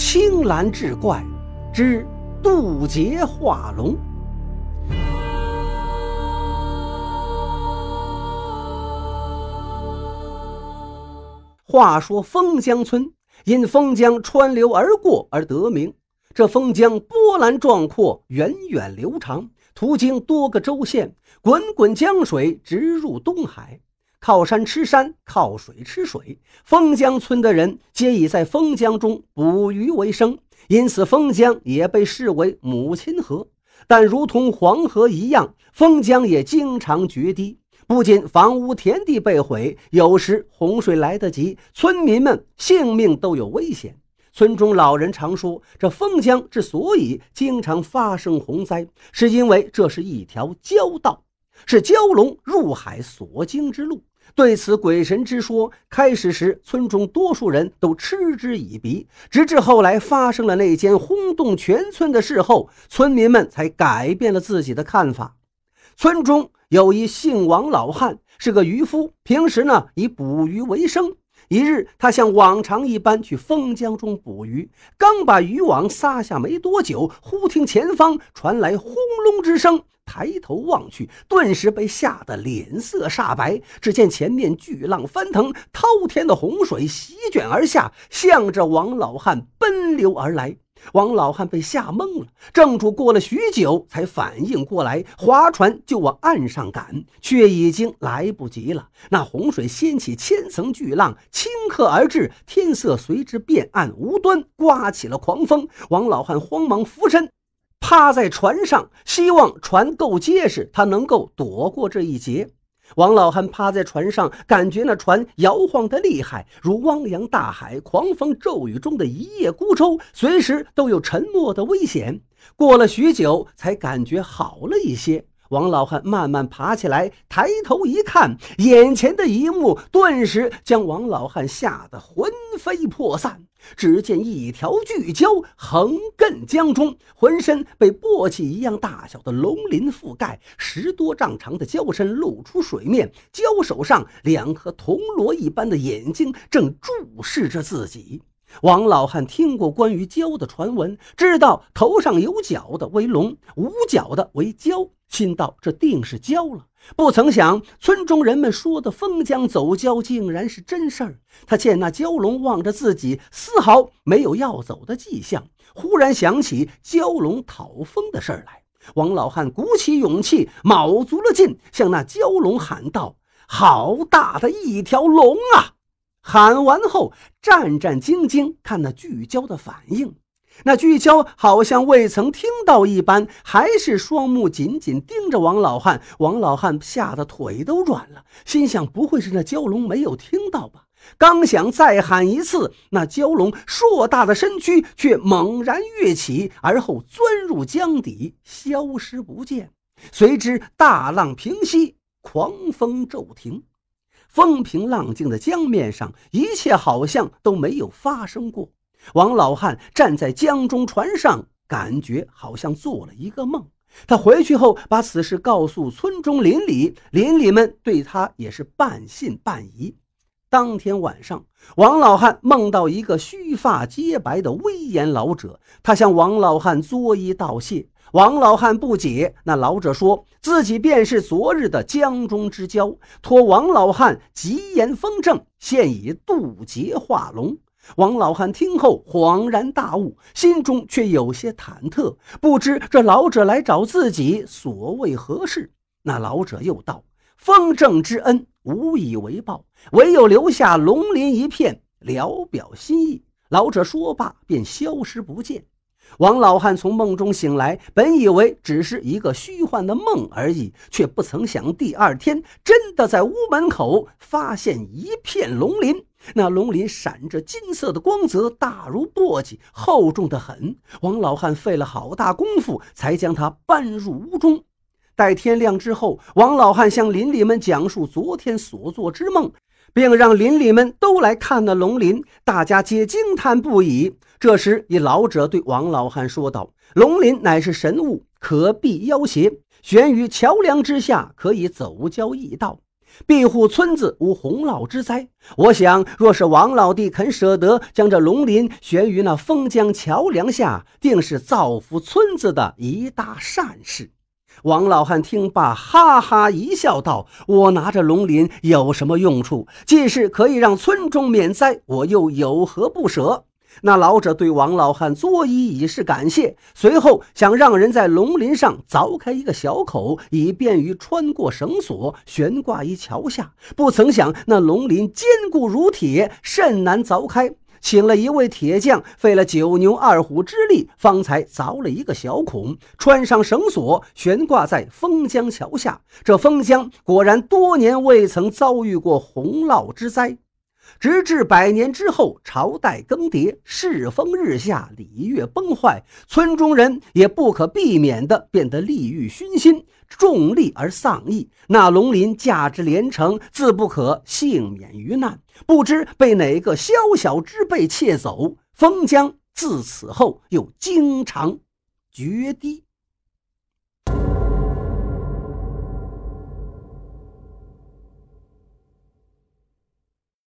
青蓝志怪之渡劫化龙。话说封江村因封江川流而过而得名。这封江波澜壮阔，源远流长，途经多个州县，滚滚江水直入东海。靠山吃山，靠水吃水。封江村的人皆以在封江中捕鱼为生，因此封江也被视为母亲河。但如同黄河一样，封江也经常决堤，不仅房屋田地被毁，有时洪水来得急，村民们性命都有危险。村中老人常说，这封江之所以经常发生洪灾，是因为这是一条蛟道，是蛟龙入海所经之路。对此鬼神之说，开始时村中多数人都嗤之以鼻，直至后来发生了那件轰动全村的事后，村民们才改变了自己的看法。村中有一姓王老汉，是个渔夫，平时呢以捕鱼为生。一日，他像往常一般去封江中捕鱼，刚把渔网撒下没多久，忽听前方传来轰隆之声。抬头望去，顿时被吓得脸色煞白。只见前面巨浪翻腾，滔天的洪水席卷而下，向着王老汉奔流而来。王老汉被吓懵了，正主过了许久才反应过来，划船就往岸上赶，却已经来不及了。那洪水掀起千层巨浪，顷刻而至，天色随之变暗无端，刮起了狂风。王老汉慌忙俯身，趴在船上，希望船够结实，他能够躲过这一劫。王老汉趴在船上，感觉那船摇晃的厉害，如汪洋大海、狂风骤雨中的一叶孤舟，随时都有沉没的危险。过了许久，才感觉好了一些。王老汉慢慢爬起来，抬头一看，眼前的一幕顿时将王老汉吓得魂飞魄散。只见一条巨蛟横亘江中，浑身被簸箕一样大小的龙鳞覆盖，十多丈长的蛟身露出水面，蛟手上两颗铜锣一般的眼睛正注视着自己。王老汉听过关于蛟的传闻，知道头上有角的为龙，无角的为蛟，心道这定是蛟了。不曾想村中人们说的封江走蛟竟然是真事儿。他见那蛟龙望着自己，丝毫没有要走的迹象，忽然想起蛟龙讨封的事儿来。王老汉鼓起勇气，卯足了劲，向那蛟龙喊道：“好大的一条龙啊！”喊完后，战战兢兢看那巨蛟的反应。那巨蛟好像未曾听到一般，还是双目紧紧盯着王老汉。王老汉吓得腿都软了，心想：不会是那蛟龙没有听到吧？刚想再喊一次，那蛟龙硕大的身躯却猛然跃起，而后钻入江底，消失不见。随之大浪平息，狂风骤停。风平浪静的江面上，一切好像都没有发生过。王老汉站在江中船上，感觉好像做了一个梦。他回去后，把此事告诉村中邻里，邻里们对他也是半信半疑。当天晚上，王老汉梦到一个须发皆白的威严老者，他向王老汉作揖道谢。王老汉不解，那老者说自己便是昨日的江中之蛟，托王老汉吉言封正，现已渡劫化龙。王老汉听后恍然大悟，心中却有些忐忑，不知这老者来找自己所谓何事。那老者又道：“封正之恩无以为报，唯有留下龙鳞一片，聊表心意。”老者说罢，便消失不见。王老汉从梦中醒来，本以为只是一个虚幻的梦而已，却不曾想第二天真的在屋门口发现一片龙鳞。那龙鳞闪着金色的光泽，大如簸箕，厚重的很。王老汉费了好大功夫，才将它搬入屋中。待天亮之后，王老汉向邻里们讲述昨天所做之梦。并让邻里们都来看那龙鳞，大家皆惊叹不已。这时，一老者对王老汉说道：“龙鳞乃是神物，可避妖邪，悬于桥梁之下，可以走交易道。庇护村子无洪涝之灾。我想，若是王老弟肯舍得将这龙鳞悬于那封江桥梁下，定是造福村子的一大善事。王老汉听罢，哈哈一笑，道：“我拿着龙鳞有什么用处？既是可以让村中免灾，我又有何不舍？”那老者对王老汉作揖以示感谢，随后想让人在龙鳞上凿开一个小口，以便于穿过绳索，悬挂于桥下。不曾想那龙鳞坚固如铁，甚难凿开。请了一位铁匠，费了九牛二虎之力，方才凿了一个小孔，穿上绳索，悬挂在封江桥下。这封江果然多年未曾遭遇过洪涝之灾。直至百年之后，朝代更迭，世风日下，礼乐崩坏，村中人也不可避免地变得利欲熏心，重利而丧义。那龙鳞价值连城，自不可幸免于难。不知被哪个宵小之辈窃走，封疆自此后又经常决堤。